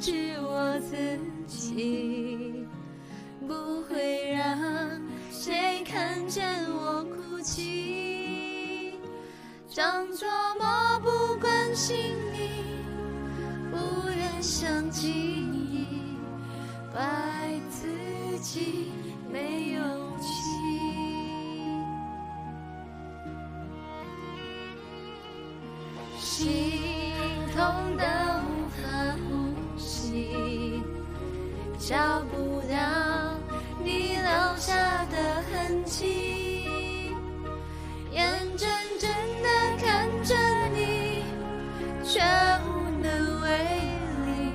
治我自己，不会让谁看见我哭泣，装作漠不关心你，不愿想起你，怪自己没勇气。心痛的找不到你留下的痕迹，眼睁睁的看着你，却无能为力，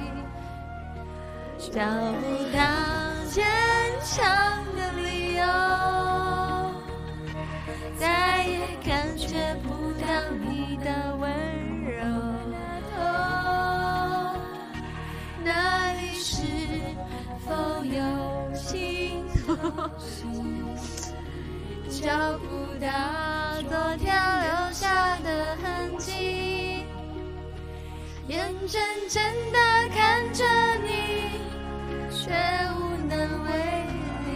找不到坚强的理由，再也感觉不到你的否有尽头？找不到昨天留下的痕迹，眼睁睁的看着你，却无能为力，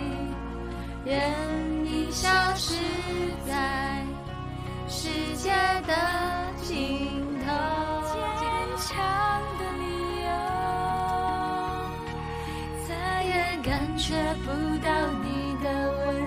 感觉不到你的温柔。